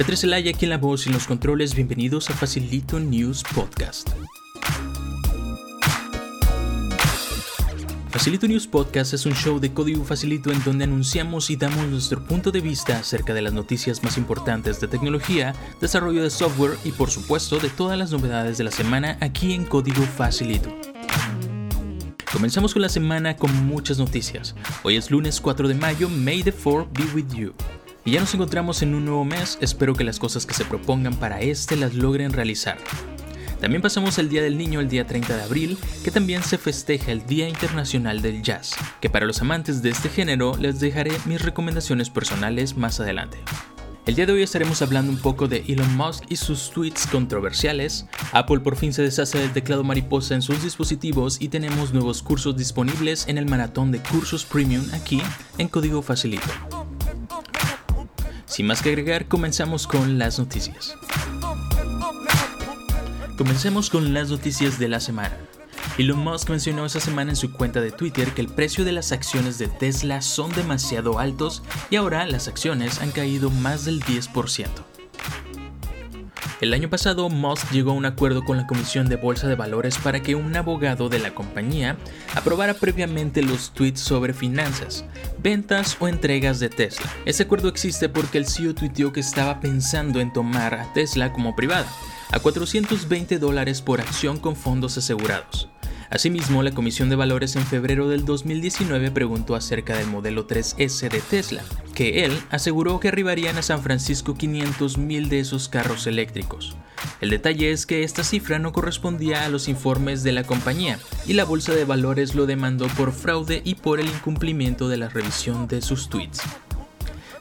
Beatriz Elaya aquí en la voz y en los controles, bienvenidos a Facilito News Podcast. Facilito News Podcast es un show de código facilito en donde anunciamos y damos nuestro punto de vista acerca de las noticias más importantes de tecnología, desarrollo de software y por supuesto de todas las novedades de la semana aquí en código facilito. Comenzamos con la semana con muchas noticias. Hoy es lunes 4 de mayo, May the 4 be with you. Y ya nos encontramos en un nuevo mes, espero que las cosas que se propongan para este las logren realizar. También pasamos el Día del Niño el día 30 de abril, que también se festeja el Día Internacional del Jazz, que para los amantes de este género les dejaré mis recomendaciones personales más adelante. El día de hoy estaremos hablando un poco de Elon Musk y sus tweets controversiales. Apple por fin se deshace del teclado mariposa en sus dispositivos y tenemos nuevos cursos disponibles en el maratón de cursos premium aquí en Código Facilito. Sin más que agregar, comenzamos con las noticias. Comencemos con las noticias de la semana. Elon Musk mencionó esta semana en su cuenta de Twitter que el precio de las acciones de Tesla son demasiado altos y ahora las acciones han caído más del 10%. El año pasado, Musk llegó a un acuerdo con la Comisión de Bolsa de Valores para que un abogado de la compañía aprobara previamente los tweets sobre finanzas, ventas o entregas de Tesla. Ese acuerdo existe porque el CEO tuiteó que estaba pensando en tomar a Tesla como privada, a 420 dólares por acción con fondos asegurados. Asimismo, la Comisión de Valores en febrero del 2019 preguntó acerca del modelo 3S de Tesla, que él aseguró que arribarían a San Francisco 500.000 de esos carros eléctricos. El detalle es que esta cifra no correspondía a los informes de la compañía, y la Bolsa de Valores lo demandó por fraude y por el incumplimiento de la revisión de sus tweets.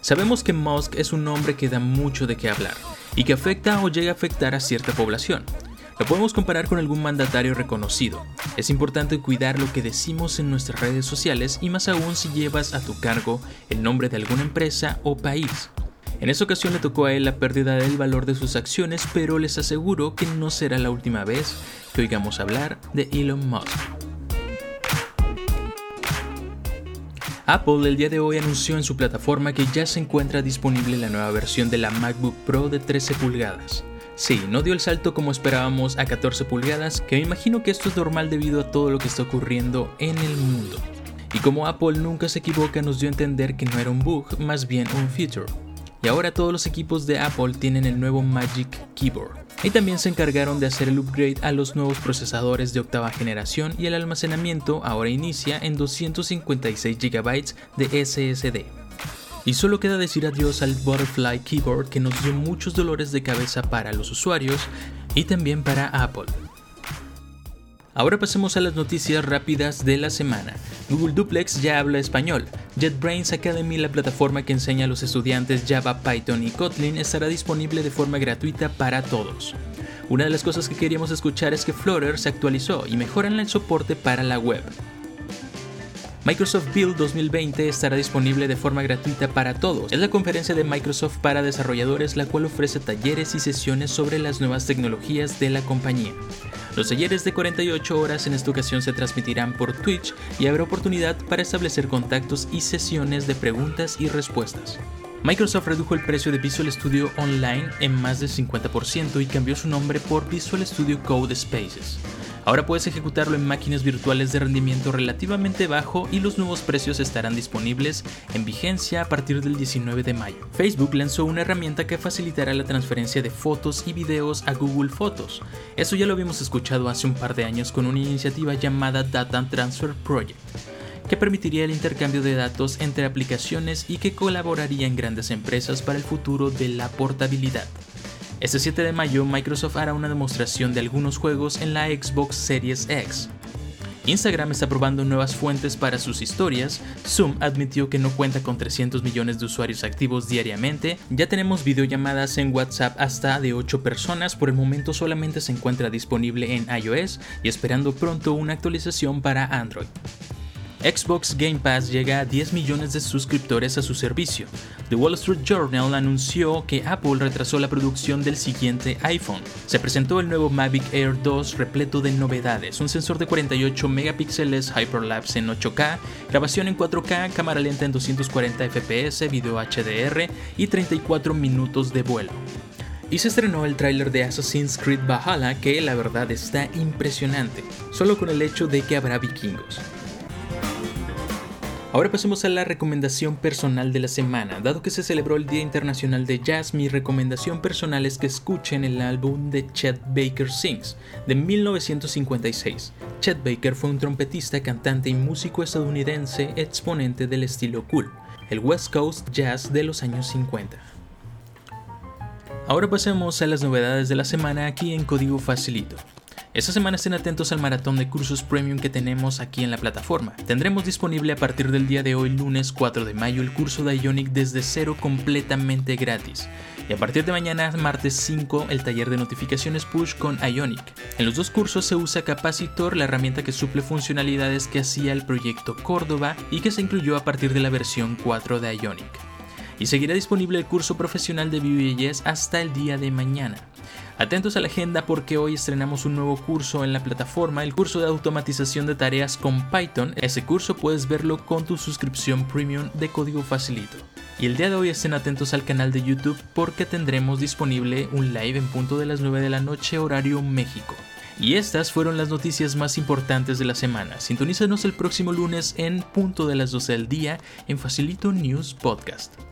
Sabemos que Musk es un hombre que da mucho de qué hablar, y que afecta o llega a afectar a cierta población, lo podemos comparar con algún mandatario reconocido. Es importante cuidar lo que decimos en nuestras redes sociales y más aún si llevas a tu cargo el nombre de alguna empresa o país. En esta ocasión le tocó a él la pérdida del valor de sus acciones, pero les aseguro que no será la última vez que oigamos hablar de Elon Musk. Apple el día de hoy anunció en su plataforma que ya se encuentra disponible la nueva versión de la MacBook Pro de 13 pulgadas. Sí, no dio el salto como esperábamos a 14 pulgadas, que me imagino que esto es normal debido a todo lo que está ocurriendo en el mundo. Y como Apple nunca se equivoca, nos dio a entender que no era un bug, más bien un feature. Y ahora todos los equipos de Apple tienen el nuevo Magic Keyboard. Y también se encargaron de hacer el upgrade a los nuevos procesadores de octava generación y el almacenamiento ahora inicia en 256 GB de SSD. Y solo queda decir adiós al Butterfly Keyboard que nos dio muchos dolores de cabeza para los usuarios y también para Apple. Ahora pasemos a las noticias rápidas de la semana. Google Duplex ya habla español. JetBrains Academy, la plataforma que enseña a los estudiantes Java, Python y Kotlin, estará disponible de forma gratuita para todos. Una de las cosas que queríamos escuchar es que Flutter se actualizó y mejoran el soporte para la web. Microsoft Build 2020 estará disponible de forma gratuita para todos. Es la conferencia de Microsoft para desarrolladores la cual ofrece talleres y sesiones sobre las nuevas tecnologías de la compañía. Los talleres de 48 horas en esta ocasión se transmitirán por Twitch y habrá oportunidad para establecer contactos y sesiones de preguntas y respuestas. Microsoft redujo el precio de Visual Studio Online en más del 50% y cambió su nombre por Visual Studio Code Spaces. Ahora puedes ejecutarlo en máquinas virtuales de rendimiento relativamente bajo y los nuevos precios estarán disponibles en vigencia a partir del 19 de mayo. Facebook lanzó una herramienta que facilitará la transferencia de fotos y videos a Google Fotos. Eso ya lo habíamos escuchado hace un par de años con una iniciativa llamada Data Transfer Project que permitiría el intercambio de datos entre aplicaciones y que colaboraría en grandes empresas para el futuro de la portabilidad. Este 7 de mayo Microsoft hará una demostración de algunos juegos en la Xbox Series X. Instagram está probando nuevas fuentes para sus historias, Zoom admitió que no cuenta con 300 millones de usuarios activos diariamente, ya tenemos videollamadas en WhatsApp hasta de 8 personas, por el momento solamente se encuentra disponible en iOS y esperando pronto una actualización para Android. Xbox Game Pass llega a 10 millones de suscriptores a su servicio. The Wall Street Journal anunció que Apple retrasó la producción del siguiente iPhone. Se presentó el nuevo Mavic Air 2 repleto de novedades, un sensor de 48 megapíxeles Hyperlapse en 8K, grabación en 4K, cámara lenta en 240 fps, video HDR y 34 minutos de vuelo. Y se estrenó el tráiler de Assassin's Creed Valhalla que la verdad está impresionante, solo con el hecho de que habrá vikingos. Ahora pasemos a la recomendación personal de la semana. Dado que se celebró el Día Internacional de Jazz, mi recomendación personal es que escuchen el álbum de Chet Baker Sings de 1956. Chet Baker fue un trompetista, cantante y músico estadounidense exponente del estilo cool, el West Coast Jazz de los años 50. Ahora pasemos a las novedades de la semana aquí en Código Facilito. Esta semana estén atentos al maratón de cursos premium que tenemos aquí en la plataforma. Tendremos disponible a partir del día de hoy, lunes 4 de mayo, el curso de Ionic desde cero completamente gratis. Y a partir de mañana, martes 5, el taller de notificaciones push con Ionic. En los dos cursos se usa Capacitor, la herramienta que suple funcionalidades que hacía el proyecto Córdoba y que se incluyó a partir de la versión 4 de Ionic. Y seguirá disponible el curso profesional de Vue.js hasta el día de mañana. Atentos a la agenda porque hoy estrenamos un nuevo curso en la plataforma, el curso de automatización de tareas con Python. Ese curso puedes verlo con tu suscripción premium de código facilito. Y el día de hoy estén atentos al canal de YouTube porque tendremos disponible un live en punto de las 9 de la noche horario México. Y estas fueron las noticias más importantes de la semana. Sintonízanos el próximo lunes en punto de las 12 del día en Facilito News Podcast.